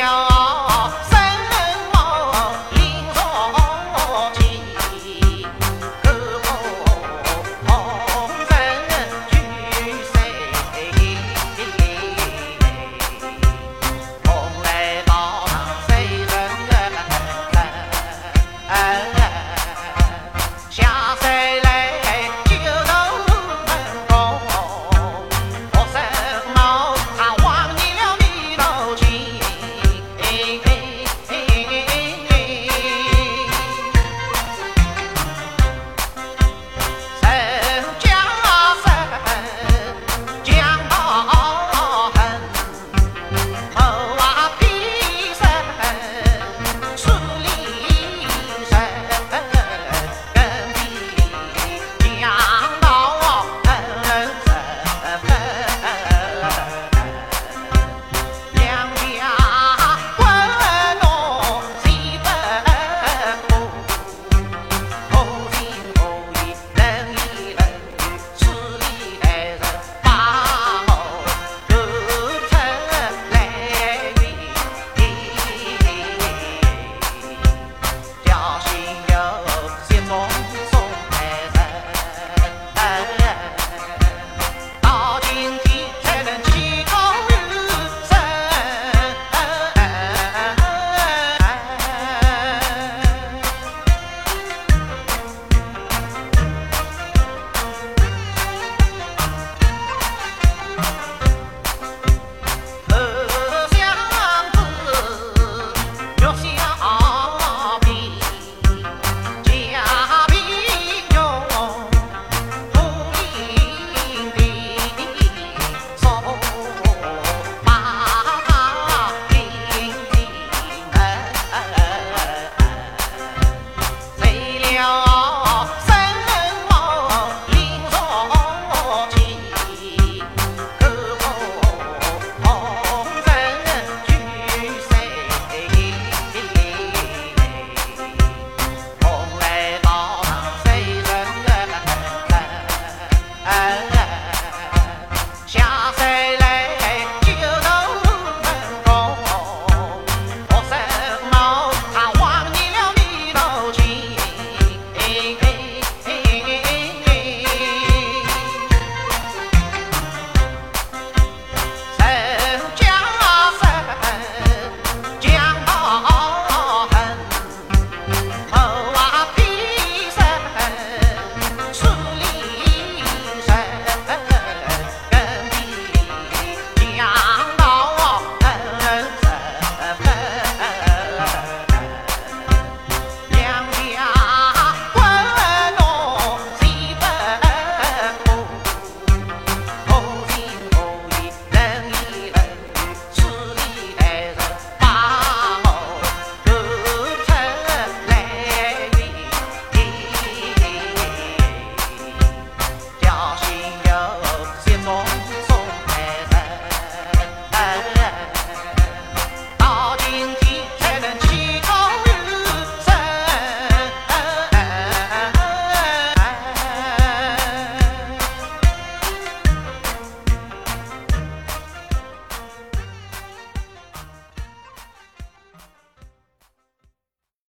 Ohio.